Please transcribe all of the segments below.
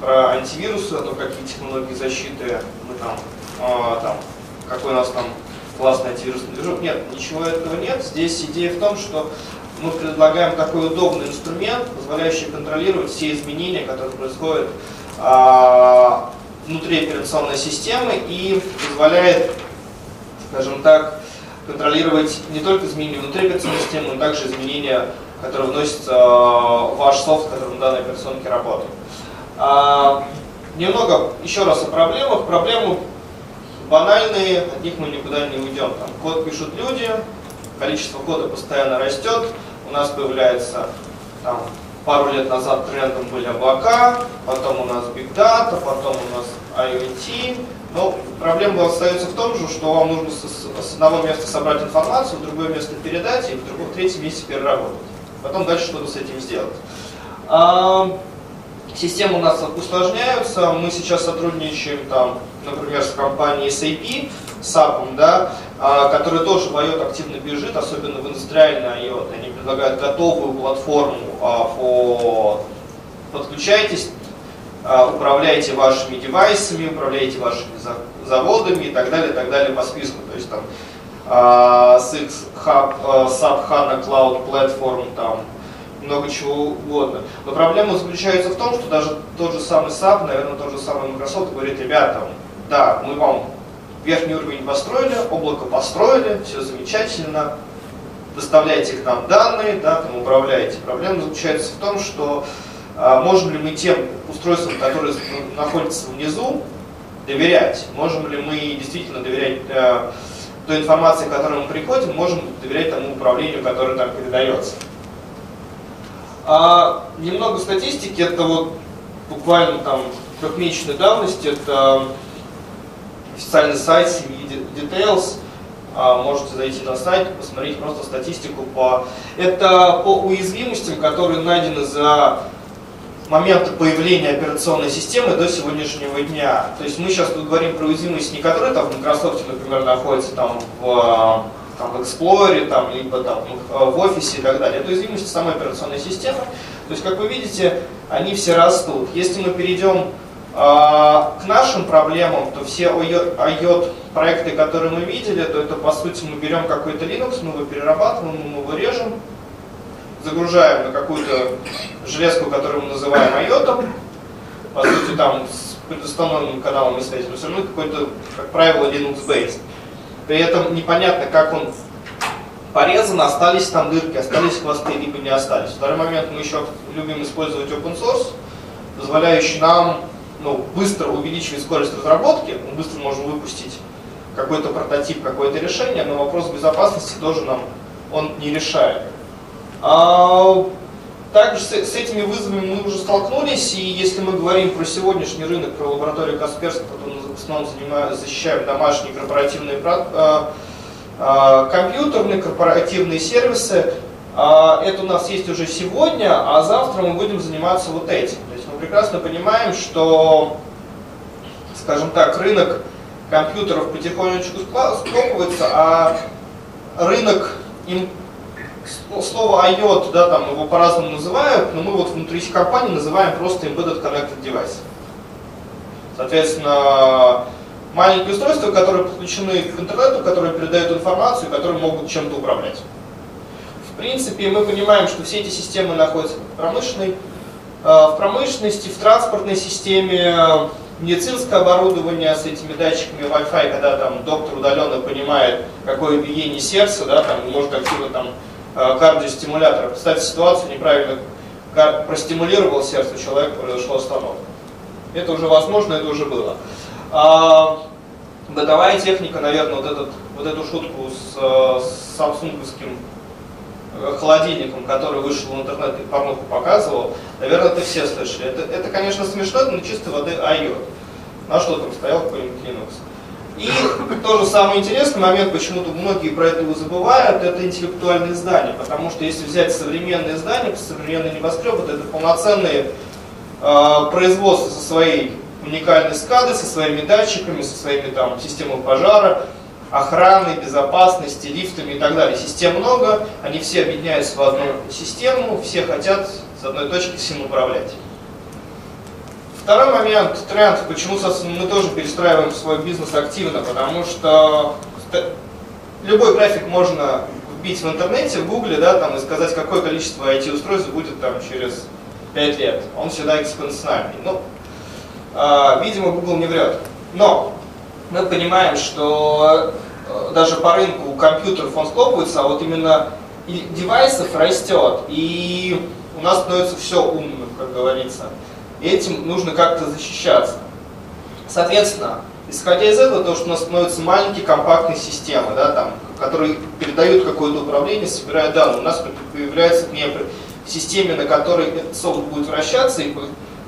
про антивирусы, ну, какие технологии защиты мы там, э, там, какой у нас там классный антивирусный движок. Нет, ничего этого нет. Здесь идея в том, что мы предлагаем такой удобный инструмент, позволяющий контролировать все изменения, которые происходят э, внутри операционной системы и позволяет, скажем так, контролировать не только изменения внутри операционной системы, но также изменения, которые вносятся в ваш софт, который на данной операционке работает. А, немного еще раз о проблемах. Проблемы банальные, от них мы никуда не уйдем. Там, код пишут люди, количество кода постоянно растет, у нас появляется там, пару лет назад трендом были облака, потом у нас Big Data, потом у нас IoT. Но проблема остается в том же, что вам нужно с, одного места собрать информацию, в другое место передать и в другом, в третьем месте переработать. Потом дальше что-то с этим сделать. Системы у нас усложняются. Мы сейчас сотрудничаем, там, например, с компанией SAP, SAP, да, а, который тоже в IOT активно бежит, особенно в индустриальный IOT. Они предлагают готовую платформу а, по подключайтесь, а, управляйте вашими девайсами, управляйте вашими заводами и так далее, и так далее по списку. То есть там SX Hub, SAP HANA Cloud Platform, там много чего угодно. Но проблема заключается в том, что даже тот же самый SAP, наверное, тот же самый Microsoft говорит, ребята, да, мы вам верхний уровень построили, облако построили, все замечательно, доставляйте к нам данные, да, там управляете. Проблема заключается в том, что а, можем ли мы тем устройствам, которые находятся внизу, доверять? Можем ли мы действительно доверять а, той информации, к которой мы приходим, можем доверять тому управлению, которое там передается? А, немного статистики, это вот буквально там трехмесячной давности, это официальный сайт семьи Details, а, можете зайти на сайт, посмотреть просто статистику по... Это по уязвимостям, которые найдены за момента появления операционной системы до сегодняшнего дня. То есть мы сейчас тут говорим про уязвимости, не которые там в Microsoft, например, находятся там в там, в Explorer, там, либо там, в офисе и так далее. Это уязвимости самой операционной системы. То есть, как вы видите, они все растут. Если мы перейдем э, к нашим проблемам, то все IOT проекты, которые мы видели, то это по сути мы берем какой-то Linux, мы его перерабатываем, мы его режем, загружаем на какую-то железку, которую мы называем IOT, по сути там с предустановленным каналом связи, но все равно какой-то, как правило, Linux-based. При этом непонятно, как он порезан, остались там дырки, остались хвосты, либо не остались. Второй момент, мы еще любим использовать open source, позволяющий нам ну, быстро увеличивать скорость разработки, мы быстро можем выпустить какой-то прототип, какое-то решение, но вопрос безопасности тоже нам он не решает. А, также с, с этими вызовами мы уже столкнулись, и если мы говорим про сегодняшний рынок, про лабораторию Касперского, то в основном занимаем, защищаем домашние корпоративные э, э, компьютерные, корпоративные сервисы. Э, это у нас есть уже сегодня, а завтра мы будем заниматься вот этим. То есть мы прекрасно понимаем, что, скажем так, рынок компьютеров потихонечку схлопывается, а рынок им слово IOT, да, там его по-разному называют, но мы вот внутри компании называем просто Embedded Connected Device. Соответственно, маленькие устройства, которые подключены к интернету, которые передают информацию, которые могут чем-то управлять. В принципе, мы понимаем, что все эти системы находятся в промышленной, э, в промышленности, в транспортной системе, медицинское оборудование с этими датчиками Wi-Fi, когда там доктор удаленно понимает, какое биение сердца, да, там может активно там Э, кардиостимулятора. Представьте ситуацию, неправильно простимулировал сердце человека, произошла остановка. Это уже возможно, это уже было. А, бытовая техника, наверное, вот, этот, вот эту шутку с, э, с самсунговским э, холодильником, который вышел в интернет и порнуху показывал, наверное, это все слышали. Это, это конечно, смешно, но чистой воды айот. На что там стоял какой-нибудь Linux. И тоже самый интересный момент, почему-то многие про это забывают, это интеллектуальные здания. Потому что если взять современные здания, современные небоскребы, то это полноценные э, производства со своей уникальной скадой, со своими датчиками, со своими там системами пожара, охраны, безопасности, лифтами и так далее. Систем много, они все объединяются в одну систему, все хотят с одной точки всем управлять. Второй момент, тренд, почему мы тоже перестраиваем свой бизнес активно, потому что любой график можно вбить в интернете, в гугле, да, там, и сказать, какое количество IT-устройств будет там через 5 лет. Он всегда экспоненциальный. Ну, э, видимо, Google не врет. Но мы понимаем, что э, даже по рынку компьютеров он схлопывается, а вот именно девайсов растет, и у нас становится все умным, как говорится. И этим нужно как-то защищаться. Соответственно, исходя из этого, то, что у нас становятся маленькие компактные системы, да, там, которые передают какое-то управление, собирая данные, у нас появляется в системе, на которой этот софт будет вращаться, и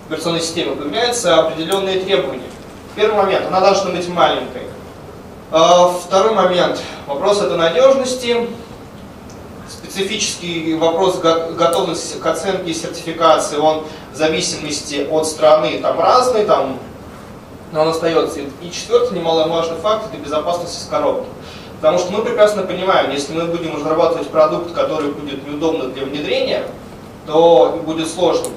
операционной системе появляются определенные требования. Первый момент, она должна быть маленькой. А, второй момент, вопрос это надежности. Специфический вопрос готовности к оценке и сертификации, он в зависимости от страны там разный, там, но он остается. И четвертый немаловажный факт – это безопасность из коробки. Потому что мы прекрасно понимаем, если мы будем разрабатывать продукт, который будет неудобно для внедрения, то будет сложным.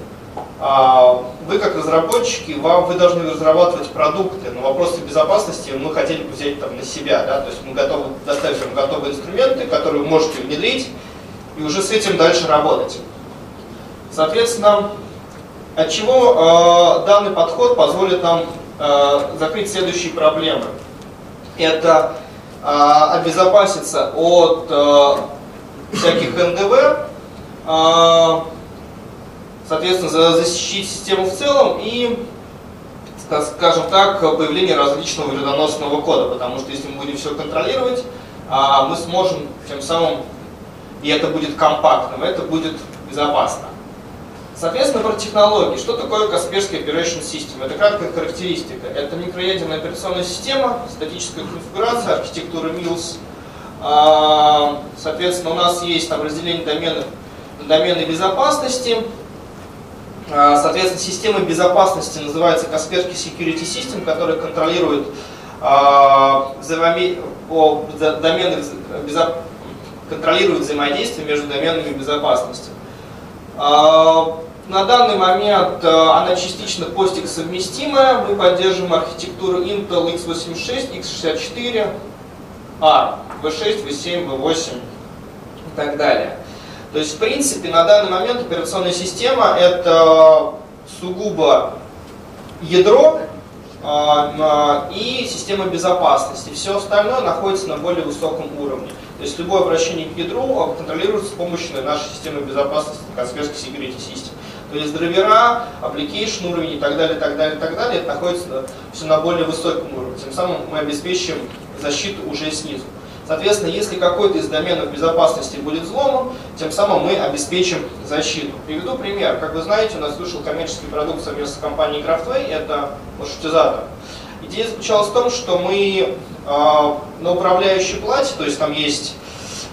А вы как разработчики, вам, вы должны разрабатывать продукты, но вопросы безопасности мы хотели бы взять там, на себя. Да? То есть мы готовы доставить вам готовые инструменты, которые вы можете внедрить, и уже с этим дальше работать. Соответственно, от чего э, данный подход позволит нам э, закрыть следующие проблемы. Это э, обезопаситься от э, всяких НДВ, э, соответственно, защитить систему в целом и, скажем так, появление различного вредоносного кода, потому что если мы будем все контролировать, а, мы сможем тем самым, и это будет компактным, это будет безопасно. Соответственно, про технологии. Что такое Касперский Operation System? Это краткая характеристика. Это микроядерная операционная система, статическая конфигурация, архитектура Mills. А, соответственно, у нас есть там разделение доменов домены безопасности, соответственно, система безопасности называется Kaspersky Security System, которая контролирует а, домены, контролирует взаимодействие между доменами безопасности. А, на данный момент она частично постик совместимая. Мы поддерживаем архитектуру Intel x86, x64, A, V6, V7, V8 и так далее. То есть, в принципе, на данный момент операционная система это сугубо ядро э, и система безопасности. Все остальное находится на более высоком уровне. То есть любое обращение к ядру контролируется с помощью нашей системы безопасности, Kaspersky Security System. То есть драйвера, application уровень и так далее, так далее, так далее, это находится все на более высоком уровне. Тем самым мы обеспечиваем защиту уже снизу. Соответственно, если какой-то из доменов безопасности будет взломан, тем самым мы обеспечим защиту. Приведу пример. Как вы знаете, у нас вышел коммерческий продукт совместно с компанией Craftway, это маршрутизатор. Идея заключалась в том, что мы э, на управляющей плате, то есть там есть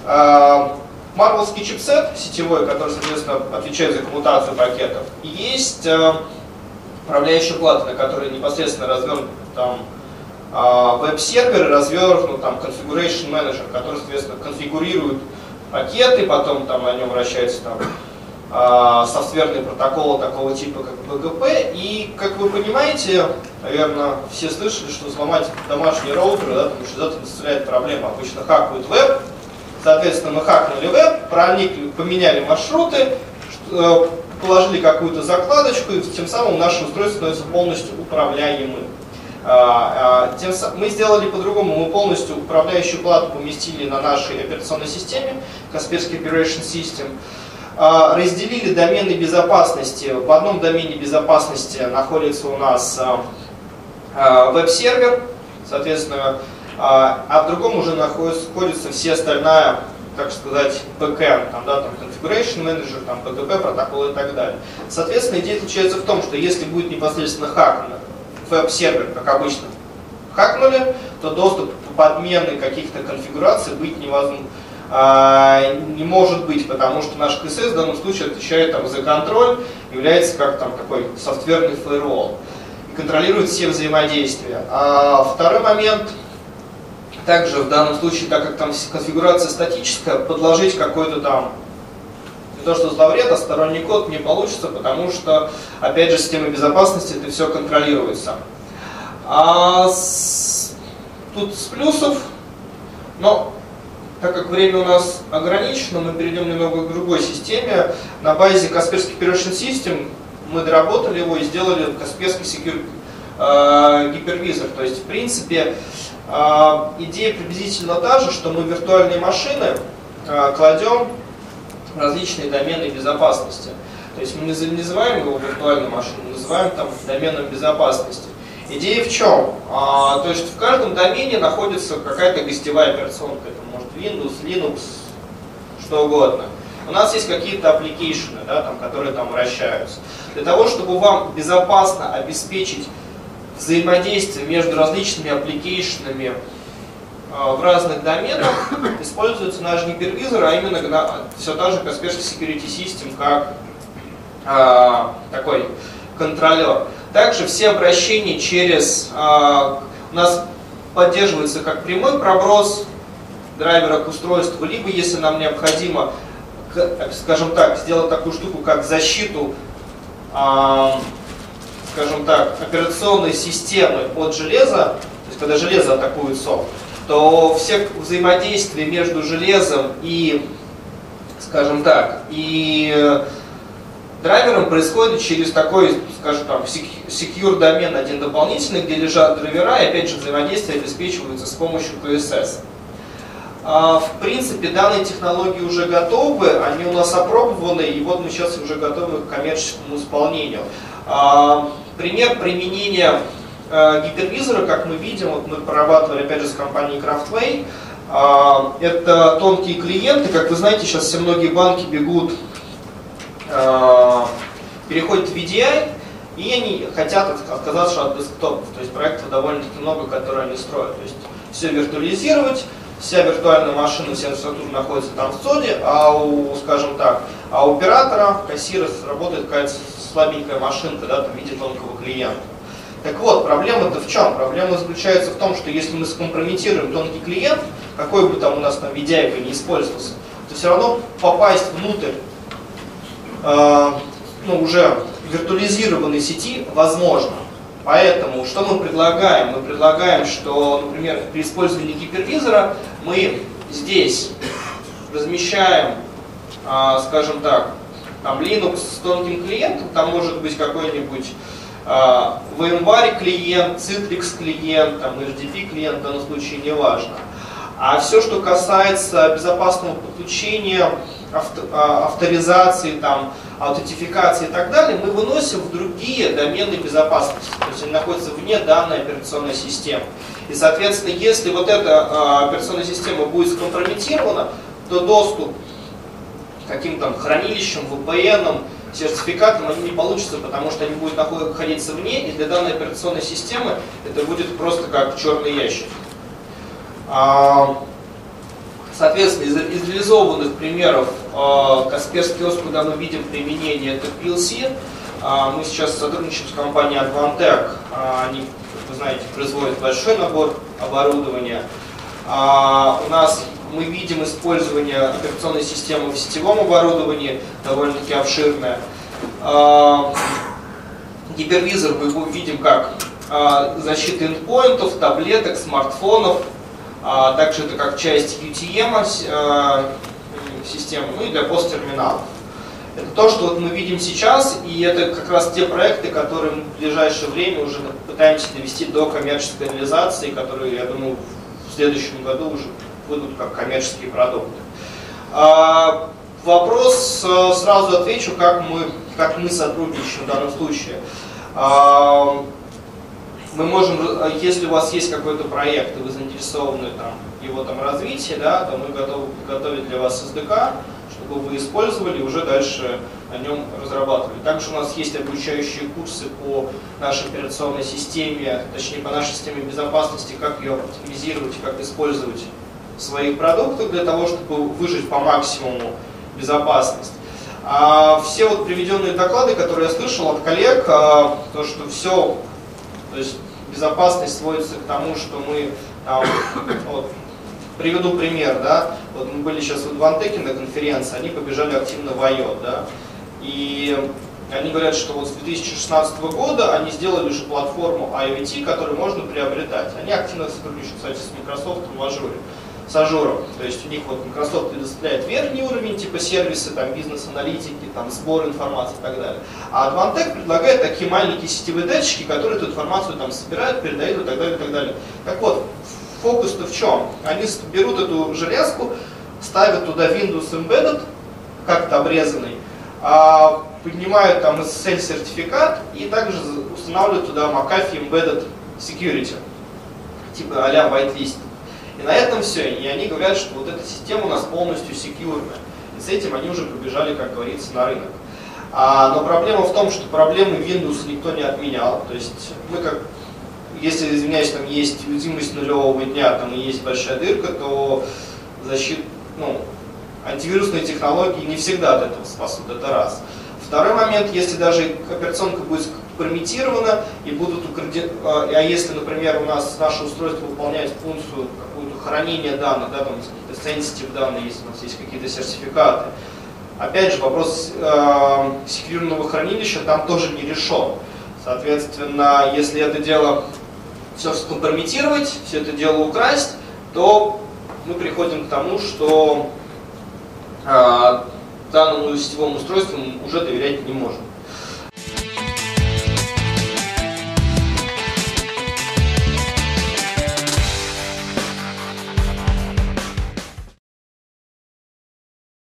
э, марвелский чипсет сетевой, который, соответственно, отвечает за коммутацию пакетов, и есть э, управляющая плата, на которой непосредственно развернут там веб-сервер развернут там configuration manager, который, соответственно, конфигурирует пакеты, потом там на нем вращается там а, софтверные протоколы такого типа, как BGP. И, как вы понимаете, наверное, все слышали, что взломать домашний роутер, да, потому что это доставляет проблемы. Обычно хакают веб, соответственно, мы хакнули веб, проникли, поменяли маршруты, э, положили какую-то закладочку, и тем самым наше устройство становится полностью управляемым. А, а, тем, мы сделали по-другому, мы полностью управляющую плату поместили на нашей операционной системе, Kaspersky Operation System, а, разделили домены безопасности. В одном домене безопасности находится у нас веб-сервер, соответственно, а в другом уже находится все остальная, так сказать, backend, там, да, там, configuration manager, там, PGP, протокол и так далее. Соответственно, идея заключается в том, что если будет непосредственно хак веб-сервер, как обычно, хакнули, то доступ по подмены каких-то конфигураций быть невозможно. А, не может быть, потому что наш КСС в данном случае отвечает там, за контроль, является как там такой софтверный фаервол и контролирует все взаимодействия. А второй момент, также в данном случае, так как там конфигурация статическая, подложить какой-то там не то что зловред, а сторонний код не получится, потому что, опять же, система безопасности это все контролируется. А с, тут с плюсов, но так как время у нас ограничено, мы перейдем немного к другой системе. На базе Kaspersky Operation System мы доработали его и сделали Kaspersky Secure э, гипервизор. То есть, в принципе, э, идея приблизительно та же, что мы виртуальные машины э, кладем различные домены безопасности. То есть мы не называем его виртуальной машиной, называем там доменом безопасности. Идея в чем? А, то есть в каждом домене находится какая-то гостевая операционка. Это может Windows, Linux, что угодно. У нас есть какие-то application ы, да, там, которые там вращаются. Для того, чтобы вам безопасно обеспечить взаимодействие между различными application ами в разных доменах, используется наш гипервизор, а именно все та же Kaspersky Security System, как а, такой контролер. Также все обращения через... А, у нас поддерживается как прямой проброс драйвера к устройству, либо если нам необходимо, скажем так, сделать такую штуку, как защиту, а, скажем так, операционной системы от железа, то есть когда железо атакует софт, то все взаимодействия между железом и, скажем так, и драйвером происходит через такой, скажем там, secure домен один дополнительный, где лежат драйвера, и опять же взаимодействие обеспечивается с помощью PSS. А, в принципе, данные технологии уже готовы, они у нас опробованы, и вот мы сейчас уже готовы к коммерческому исполнению. А, пример применения а, гипервизора, как мы видим, вот мы прорабатывали опять же с компанией Craftway, это тонкие клиенты, как вы знаете, сейчас все многие банки бегут Э, переходят в VDI, и они хотят отказаться от десктопов. То есть проектов довольно-таки много, которые они строят. То есть все виртуализировать, вся виртуальная машина, вся инфраструктура находится там в ЦОДе, а у, скажем так, а у оператора, кассира работает какая-то слабенькая машинка, да, там, в виде тонкого клиента. Так вот, проблема-то в чем? Проблема заключается в том, что если мы скомпрометируем тонкий клиент, какой бы там у нас там VDI не использовался, то все равно попасть внутрь Э, ну, уже виртуализированной сети возможно. Поэтому что мы предлагаем? Мы предлагаем, что, например, при использовании гипервизора мы здесь размещаем, э, скажем так, там Linux с тонким клиентом, там может быть какой-нибудь VMware клиент, Citrix клиент, там HDP клиент, в данном случае не важно. А все, что касается безопасного подключения а, авторизации, там, аутентификации и так далее, мы выносим в другие домены безопасности. То есть они находятся вне данной операционной системы. И, соответственно, если вот эта а, операционная система будет скомпрометирована, то доступ к каким-то хранилищам, VPN, сертификатам они не получатся, потому что они будут находиться вне, и для данной операционной системы это будет просто как черный ящик. А, Соответственно, из, из реализованных примеров э, Касперский ОС, куда мы видим применение, это PLC. А, мы сейчас сотрудничаем с компанией Advantech. Э, они, вы знаете, производят большой набор оборудования. У нас мы видим использование операционной системы в сетевом оборудовании, довольно-таки обширное. Э, гипервизор мы видим как э, защита эндпоинтов, таблеток, смартфонов, а также это как часть UTM э, системы, ну и для посттерминалов. Это то, что вот мы видим сейчас, и это как раз те проекты, которые мы в ближайшее время уже пытаемся довести до коммерческой реализации, которые, я думаю, в следующем году уже выйдут как коммерческие продукты. А, вопрос э, сразу отвечу, как мы, как мы сотрудничаем в данном случае. А, мы можем, если у вас есть какой-то проект, и вы заинтересованы там, его там развитии, да, то мы готовы подготовить для вас SDK, чтобы вы использовали и уже дальше о нем разрабатывали. Также у нас есть обучающие курсы по нашей операционной системе, точнее по нашей системе безопасности, как ее оптимизировать, как использовать своих продуктах для того, чтобы выжить по максимуму безопасность. А все вот приведенные доклады, которые я слышал от коллег, а, то, что все, то есть безопасность сводится к тому, что мы там, вот, приведу пример, да, вот мы были сейчас в Адвантеке на конференции, они побежали активно в IOT, да, и они говорят, что вот с 2016 года они сделали уже платформу IoT, которую можно приобретать. Они активно сотрудничают, кстати, с Microsoft в Azure с Azure ом. То есть у них вот Microsoft предоставляет верхний уровень, типа сервисы, там, бизнес-аналитики, там, сбор информации и так далее. А Advantech предлагает такие маленькие сетевые датчики, которые эту информацию там собирают, передают и так далее, и так далее. Так вот, фокус-то в чем? Они берут эту железку, ставят туда Windows Embedded, как-то обрезанный, а поднимают там SSL сертификат и также устанавливают туда McAfee Embedded Security, типа а-ля whitelist. И на этом все. И они говорят, что вот эта система у нас полностью секьюрная. И с этим они уже побежали, как говорится, на рынок. А, но проблема в том, что проблемы Windows никто не отменял. То есть мы как, если, извиняюсь, там есть уязвимость нулевого дня, там и есть большая дырка, то защит, ну, антивирусные технологии не всегда от этого спасут, это раз. Второй момент, если даже операционка будет компрометирована и будут а, а если, например, у нас наше устройство выполняет функцию хранения данных, да, там какие-то sensitive данные, если у нас есть какие-то сертификаты, опять же, вопрос э, секьюрного хранилища там тоже не решен. Соответственно, если это дело все скомпрометировать, все это дело украсть, то мы приходим к тому, что э, данному сетевому устройству уже доверять не можем.